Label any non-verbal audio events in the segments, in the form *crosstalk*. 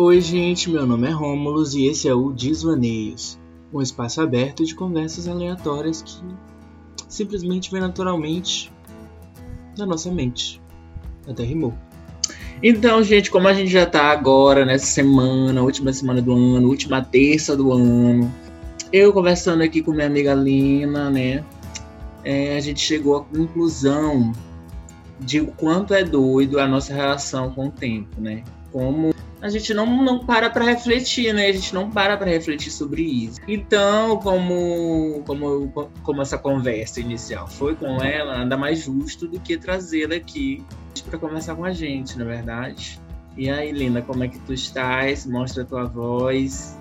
Oi, gente, meu nome é Rômulus e esse é o Desvaneios, um espaço aberto de conversas aleatórias que simplesmente vem naturalmente na nossa mente. Até rimou. Então, gente, como a gente já tá agora nessa semana, última semana do ano, última terça do ano, eu conversando aqui com minha amiga Lina, né? É, a gente chegou à conclusão de o quanto é doido a nossa relação com o tempo, né? Como a gente não, não para para refletir, né? A gente não para para refletir sobre isso. Então, como, como, como essa conversa inicial foi com ela, nada mais justo do que trazê-la aqui para conversar com a gente, na é verdade. E aí, Linda, como é que tu estás? Mostra a tua voz.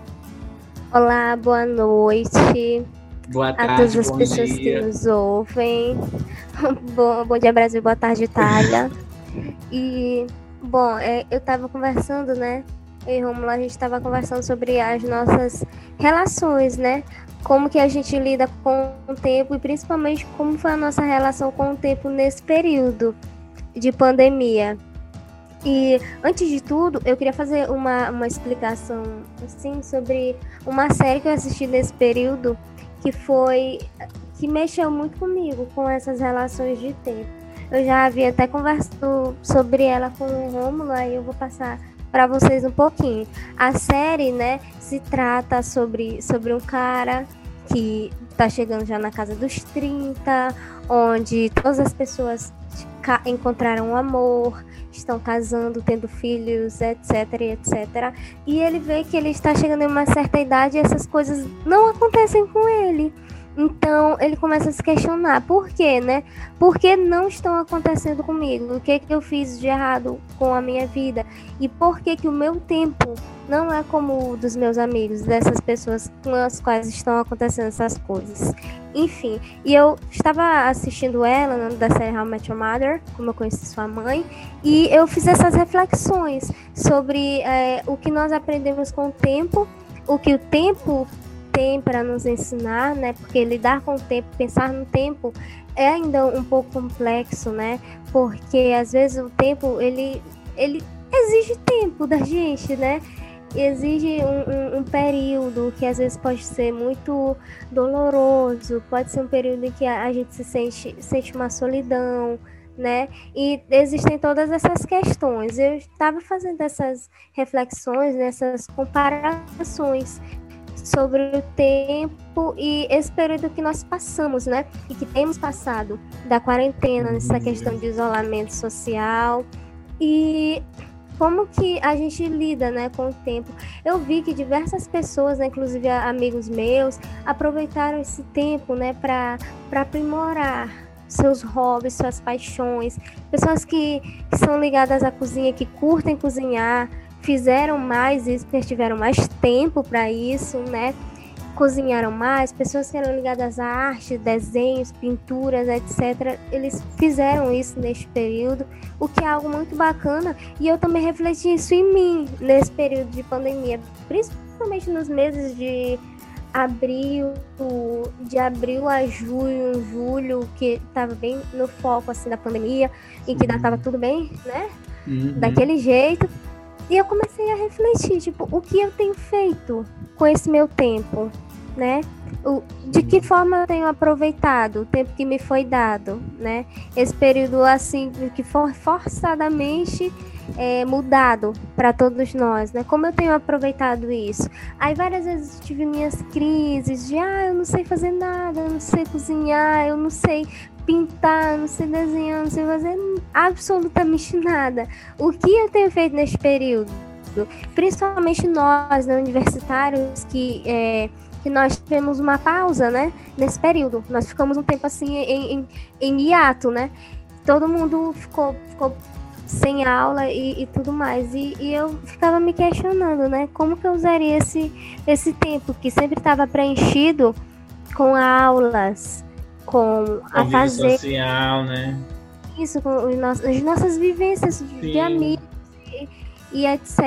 Olá, boa noite. Boa tarde, a todas as bom pessoas dia. que nos ouvem. *laughs* bom, bom dia, Brasil, boa tarde, Itália. *laughs* e, bom, é, eu estava conversando, né? Eu e Romulo, a gente estava conversando sobre as nossas relações, né? Como que a gente lida com o tempo e principalmente como foi a nossa relação com o tempo nesse período de pandemia. E antes de tudo, eu queria fazer uma, uma explicação assim sobre uma série que eu assisti nesse período que foi que mexeu muito comigo com essas relações de tempo. Eu já havia até conversado sobre ela com o Rômulo, aí eu vou passar para vocês um pouquinho. A série, né, se trata sobre, sobre um cara que está chegando já na casa dos 30, onde todas as pessoas encontraram amor, estão casando, tendo filhos, etc, etc. E ele vê que ele está chegando em uma certa idade e essas coisas não acontecem com ele. Então ele começa a se questionar, por quê, né? Por que não estão acontecendo comigo? O que, que eu fiz de errado com a minha vida? E por que, que o meu tempo não é como o dos meus amigos, dessas pessoas com as quais estão acontecendo essas coisas? Enfim, e eu estava assistindo ela né, da série How I Met Your Mother, como eu conheci sua mãe, e eu fiz essas reflexões sobre é, o que nós aprendemos com o tempo, o que o tempo tem para nos ensinar, né? Porque lidar com o tempo, pensar no tempo é ainda um pouco complexo, né? Porque às vezes o tempo ele ele exige tempo da gente, né? Exige um, um, um, período que às vezes pode ser muito doloroso, pode ser um período em que a, a gente se sente, sente uma solidão, né? E existem todas essas questões. Eu estava fazendo essas reflexões, nessas comparações sobre o tempo e esse período que nós passamos, né? E que temos passado da quarentena, nessa questão de isolamento social e como que a gente lida, né, com o tempo. Eu vi que diversas pessoas, né, inclusive amigos meus, aproveitaram esse tempo, né, para para aprimorar seus hobbies, suas paixões, pessoas que, que são ligadas à cozinha, que curtem cozinhar, fizeram mais isso, porque tiveram mais tempo para isso, né? Cozinharam mais, pessoas que eram ligadas à arte, desenhos, pinturas, etc. Eles fizeram isso neste período, o que é algo muito bacana. E eu também refleti isso em mim nesse período de pandemia, principalmente nos meses de abril, de abril a junho, julho, que estava bem no foco assim da pandemia, e que ainda estava tudo bem, né? Uhum. Daquele jeito. E eu comecei a refletir, tipo, o que eu tenho feito com esse meu tempo, né? O, de que forma eu tenho aproveitado o tempo que me foi dado, né? Esse período assim que for forçadamente é, mudado para todos nós, né? Como eu tenho aproveitado isso? Aí várias vezes tive minhas crises de ah, eu não sei fazer nada, eu não sei cozinhar, eu não sei pintar, não sei desenhar, não sei fazer absolutamente nada. O que eu tenho feito neste período? Principalmente nós, né, universitários, que, é, que nós tivemos uma pausa, né, nesse período. Nós ficamos um tempo assim em, em, em hiato, né? Todo mundo ficou, ficou sem aula e, e tudo mais. E, e, eu ficava me questionando, né? Como que eu usaria esse, esse tempo que sempre estava preenchido com aulas, com a fazer social, né? Isso, com nossos, as nossas vivências de, de amigos e, e, etc.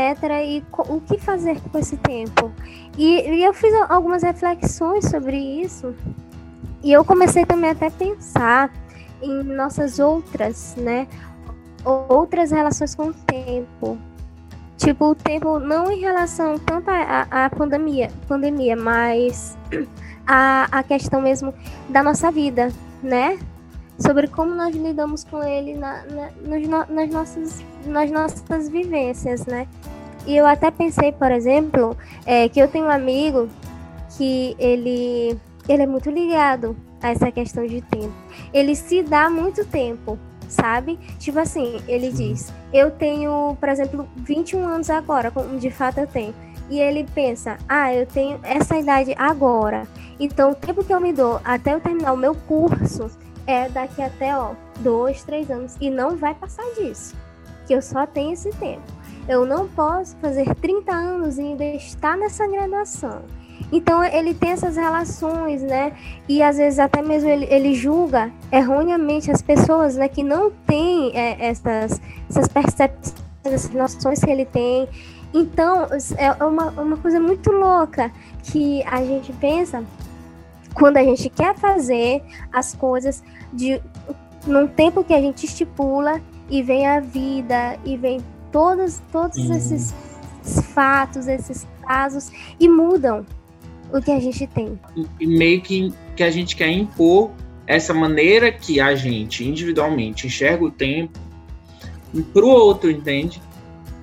E o que fazer com esse tempo? E, e eu fiz algumas reflexões sobre isso. E eu comecei também até a pensar em nossas outras, né? Outras relações com o tempo. Tipo, o tempo não em relação tanto à pandemia, pandemia, mas a, a questão mesmo da nossa vida, né? Sobre como nós lidamos com ele na, na, nas, nas, nossas, nas nossas vivências, né? E eu até pensei, por exemplo, é, que eu tenho um amigo que ele, ele é muito ligado a essa questão de tempo. Ele se dá muito tempo, sabe? Tipo assim, ele diz: Eu tenho, por exemplo, 21 anos agora, de fato eu tenho. E ele pensa: Ah, eu tenho essa idade agora. Então, o tempo que eu me dou até eu terminar o meu curso é daqui até, ó, dois, três anos. E não vai passar disso. Que eu só tenho esse tempo. Eu não posso fazer 30 anos e ainda estar nessa graduação. Então ele tem essas relações, né? E às vezes até mesmo ele, ele julga erroneamente as pessoas, né? Que não têm é, essas, essas percepções, essas noções que ele tem. Então é uma, uma coisa muito louca que a gente pensa quando a gente quer fazer as coisas de num tempo que a gente estipula e vem a vida e vem todos todos esses fatos, esses casos e mudam o que a gente tem. E meio que, que a gente quer impor essa maneira que a gente individualmente enxerga o tempo para o outro, entende?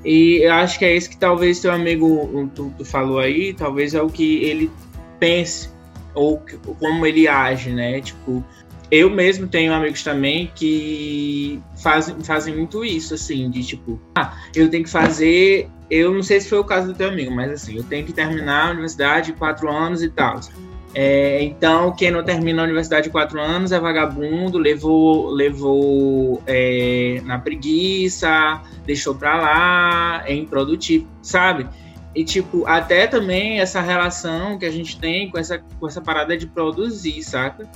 E eu acho que é isso que talvez seu amigo tu, tu, falou aí, talvez é o que ele pense ou como ele age, né? Tipo, eu mesmo tenho amigos também que fazem, fazem muito isso, assim, de tipo, ah, eu tenho que fazer eu não sei se foi o caso do teu amigo, mas assim, eu tenho que terminar a universidade quatro anos e tal. É, então, quem não termina a universidade quatro anos é vagabundo, levou, levou é, na preguiça, deixou pra lá, é improdutivo, sabe? E, tipo, até também essa relação que a gente tem com essa, com essa parada de produzir, saca?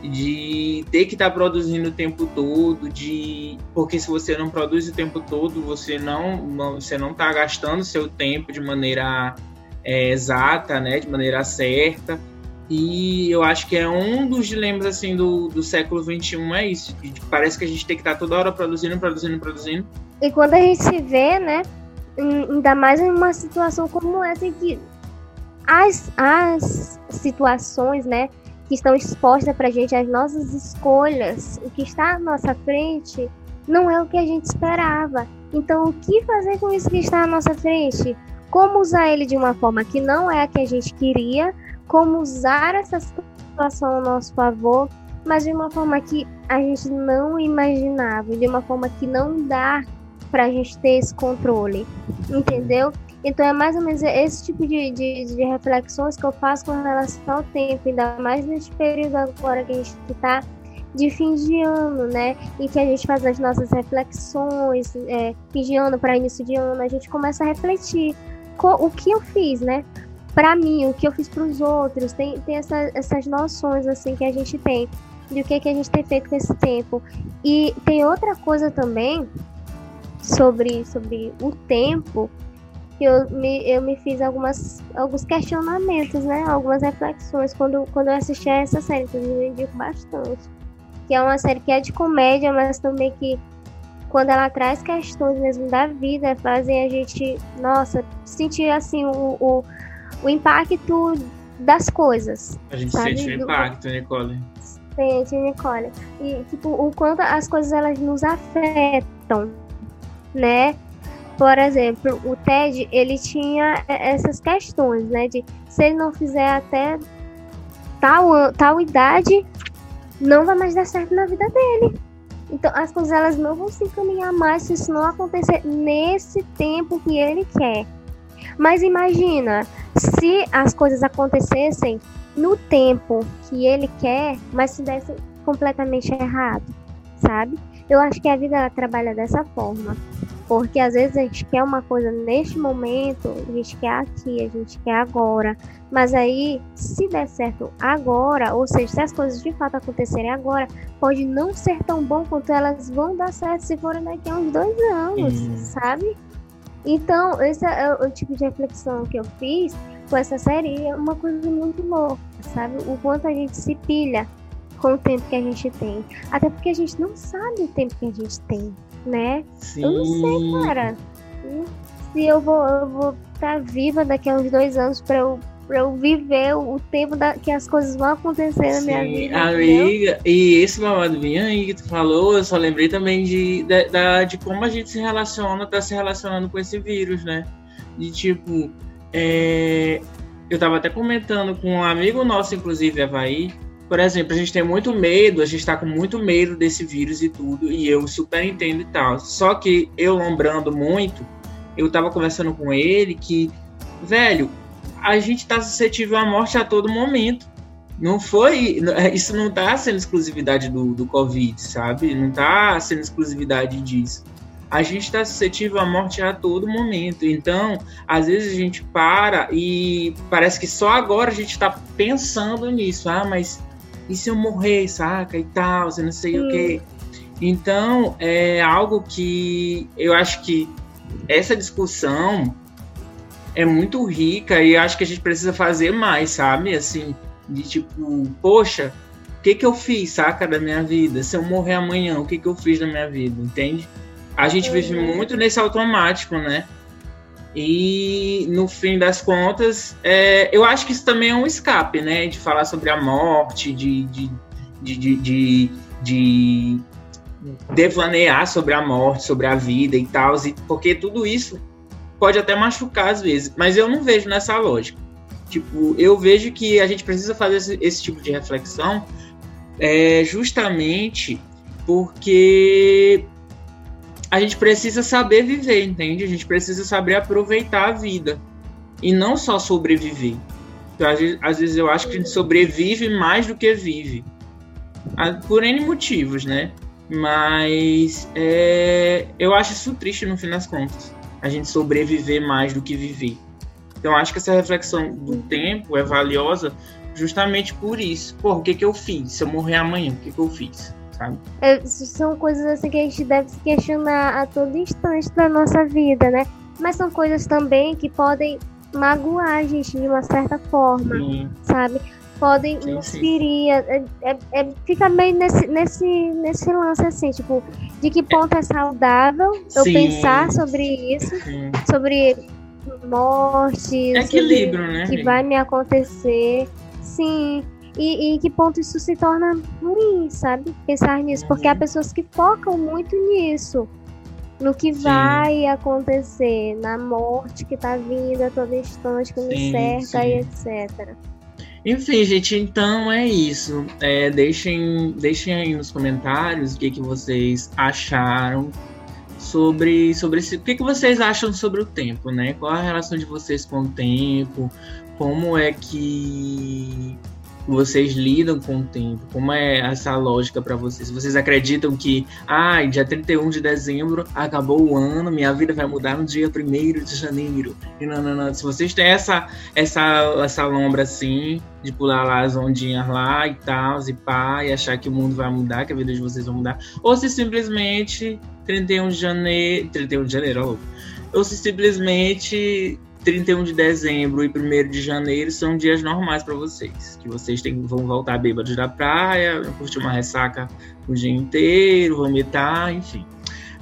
de ter que estar tá produzindo o tempo todo, de porque se você não produz o tempo todo, você não, você não está gastando seu tempo de maneira é, exata, né, de maneira certa. E eu acho que é um dos dilemas assim do, do século XXI é isso. Parece que a gente tem que estar tá toda hora produzindo, produzindo, produzindo. E quando a gente se vê, né, ainda mais em uma situação como essa em que as, as situações, né, que estão expostas para a gente, as nossas escolhas, o que está à nossa frente, não é o que a gente esperava. Então, o que fazer com isso que está à nossa frente? Como usar ele de uma forma que não é a que a gente queria, como usar essa situação ao nosso favor, mas de uma forma que a gente não imaginava, de uma forma que não dá para a gente ter esse controle, entendeu? Então é mais ou menos esse tipo de, de, de, reflexões que eu faço com relação ao tempo, ainda mais nesse período agora que a gente está de fim de ano, né? Em que a gente faz as nossas reflexões, é, fim de ano para início de ano, a gente começa a refletir o que eu fiz, né? Para mim, o que eu fiz para os outros, tem, tem essa, essas noções assim que a gente tem de o que, que a gente tem feito com esse tempo. E tem outra coisa também sobre, sobre o tempo que eu me, eu me fiz algumas, alguns questionamentos, né? Algumas reflexões quando, quando eu assisti a essa série, que eu indico bastante. Que é uma série que é de comédia, mas também que quando ela traz questões mesmo da vida, fazem a gente, nossa, sentir assim o, o, o impacto das coisas. A gente sabe? sente o impacto, Nicole. Sente, Nicole. E tipo, o quanto as coisas elas nos afetam, né? por exemplo, o TED, ele tinha essas questões, né? De se ele não fizer até tal, tal idade, não vai mais dar certo na vida dele. Então, as coisas elas não vão se encaminhar mais se isso não acontecer nesse tempo que ele quer. Mas imagina, se as coisas acontecessem no tempo que ele quer, mas se desse completamente errado, sabe? Eu acho que a vida ela trabalha dessa forma. Porque às vezes a gente quer uma coisa neste momento, a gente quer aqui, a gente quer agora. Mas aí, se der certo agora, ou seja, se as coisas de fato acontecerem agora, pode não ser tão bom quanto elas vão dar certo se forem daqui a uns dois anos, sabe? Então, esse é o tipo de reflexão que eu fiz com essa série. É uma coisa muito louca, sabe? O quanto a gente se pilha com o tempo que a gente tem. Até porque a gente não sabe o tempo que a gente tem né? Sim. Eu não sei, cara. se eu vou eu vou estar tá viva daqui a uns dois anos para eu para eu viver o tempo da, que as coisas vão acontecer na minha vida. Amiga, entendeu? e esse babado vinha aí que tu falou, eu só lembrei também de, de, de, de como a gente se relaciona, tá se relacionando com esse vírus, né? De tipo, é, eu tava até comentando com um amigo nosso, inclusive, Havaí, por exemplo, a gente tem muito medo, a gente tá com muito medo desse vírus e tudo, e eu super entendo e tal. Só que eu lembrando muito, eu tava conversando com ele que, velho, a gente está suscetível à morte a todo momento. Não foi. Isso não está sendo exclusividade do, do Covid, sabe? Não está sendo exclusividade disso. A gente está suscetível à morte a todo momento. Então, às vezes a gente para e parece que só agora a gente está pensando nisso. Ah, mas e se eu morrer, saca? E tal, você não sei Sim. o quê. Então, é algo que eu acho que essa discussão é muito rica e acho que a gente precisa fazer mais, sabe? Assim, de tipo, poxa, o que que eu fiz, saca, da minha vida? Se eu morrer amanhã, o que que eu fiz da minha vida, entende? A gente uhum. vive muito nesse automático, né? E no fim das contas, é, eu acho que isso também é um escape, né? De falar sobre a morte, de, de, de, de, de, de devanear sobre a morte, sobre a vida e tal, porque tudo isso pode até machucar às vezes, mas eu não vejo nessa lógica. Tipo, eu vejo que a gente precisa fazer esse, esse tipo de reflexão é, justamente porque a gente precisa saber viver, entende? A gente precisa saber aproveitar a vida e não só sobreviver. Às, vezes, às vezes eu acho que a gente sobrevive mais do que vive, por N motivos, né? Mas é, eu acho isso triste no fim das contas a gente sobreviver mais do que viver. Então acho que essa reflexão do tempo é valiosa justamente por isso. Pô, o que que eu fiz? Se eu morrer amanhã, o que que eu fiz? Sabe? É, são coisas assim que a gente deve se questionar a todo instante da nossa vida, né? Mas são coisas também que podem magoar a gente de uma certa forma, Sim. sabe? Podem sim, nos ferir. É, é, é, fica meio nesse, nesse, nesse lance assim, tipo, de que ponto é saudável eu sim. pensar sobre isso, sim. sobre morte, Equilíbrio, né? que vai me acontecer. Sim. E, e que ponto isso se torna ruim, sabe? Pensar nisso. Porque há uhum. pessoas que focam muito nisso. No que vai acontecer, na morte que tá vindo a todo instante, que me cerca e etc. Enfim, gente, então é isso. É, deixem, deixem aí nos comentários o que, que vocês acharam sobre, sobre esse, o que, que vocês acham sobre o tempo, né? Qual a relação de vocês com o tempo? Como é que vocês lidam com o tempo? Como é essa lógica para vocês? Vocês acreditam que, ah, dia 31 de dezembro acabou o ano, minha vida vai mudar no dia 1 de janeiro? E não, não, não. Se vocês têm essa, essa, essa lombra assim, de pular lá as ondinhas lá e tal, e pá, e achar que o mundo vai mudar, que a vida de vocês vai mudar, ou se simplesmente 31 de janeiro, 31 de janeiro, ó, ou se simplesmente 31 de dezembro e 1 de janeiro são dias normais para vocês. Que vocês tem, vão voltar bêbados da praia, curtir uma ressaca o dia inteiro, vomitar, enfim.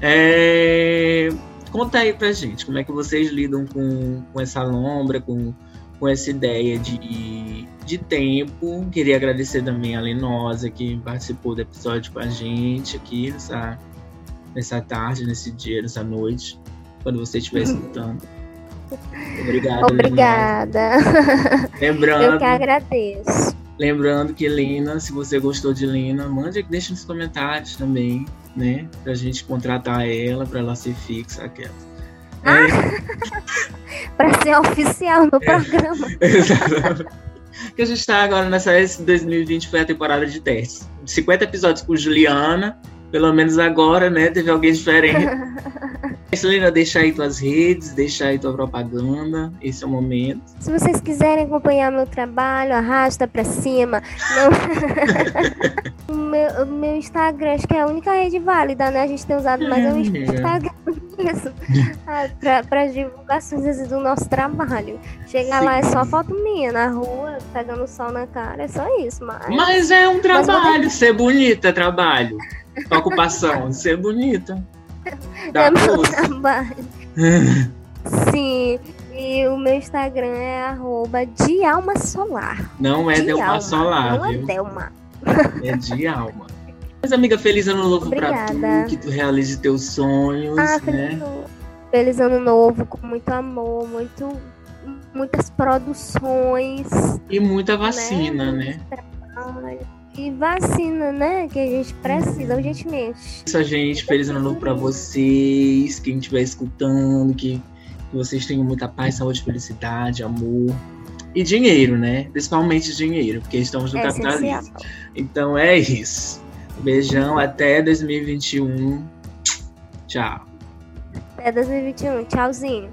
É... Conta aí pra gente como é que vocês lidam com, com essa lombra, com, com essa ideia de, de tempo. Queria agradecer também a Lenosa que participou do episódio com a gente aqui nessa, nessa tarde, nesse dia, nessa noite, quando você estiver escutando. Obrigado. Obrigada. Lembrando. Eu que agradeço. Lembrando que Lina, se você gostou de Lina, mande, deixe nos comentários também, né? Pra gente contratar ela, pra ela ser fixa aquela. Ah, é. *laughs* pra ser oficial no é. programa. *laughs* Exatamente. que a gente tá agora nessa esse 2020 foi a temporada de teste. 50 episódios com Juliana, pelo menos agora, né? Teve alguém diferente. *laughs* Celina, deixa aí tuas redes, deixa aí tua propaganda. Esse é o momento. Se vocês quiserem acompanhar meu trabalho, arrasta pra cima. *laughs* o, meu, o meu Instagram, acho que é a única rede válida, né? A gente tem usado mais é o Instagram mesmo. *laughs* Ah, pra, pra divulgações vezes, do nosso trabalho. Chegar lá é só foto minha na rua, pegando sol na cara, é só isso. Mas, mas é um trabalho, ser bonita é trabalho. Ocupação, ser bonita. *laughs* É meu trabalho. *laughs* Sim, e o meu Instagram é arroba de alma solar. Não é de Delma alma, Solar, Não é viu? Delma. É de alma. Mas, amiga, feliz ano novo pra Obrigada. tu, que tu realize teus sonhos, Ah, feliz, né? ano- feliz ano novo, com muito amor, muito, muitas produções. E muita vacina, né? Trabalho. E vacina, né? Que a gente precisa urgentemente. Isso, gente. Feliz ano novo pra vocês. Quem estiver escutando, que, que vocês tenham muita paz, saúde, felicidade, amor. E dinheiro, né? Principalmente dinheiro, porque estamos no É essencial. capitalismo. Então é isso. Beijão, até 2021. Tchau. Até 2021. Tchauzinho.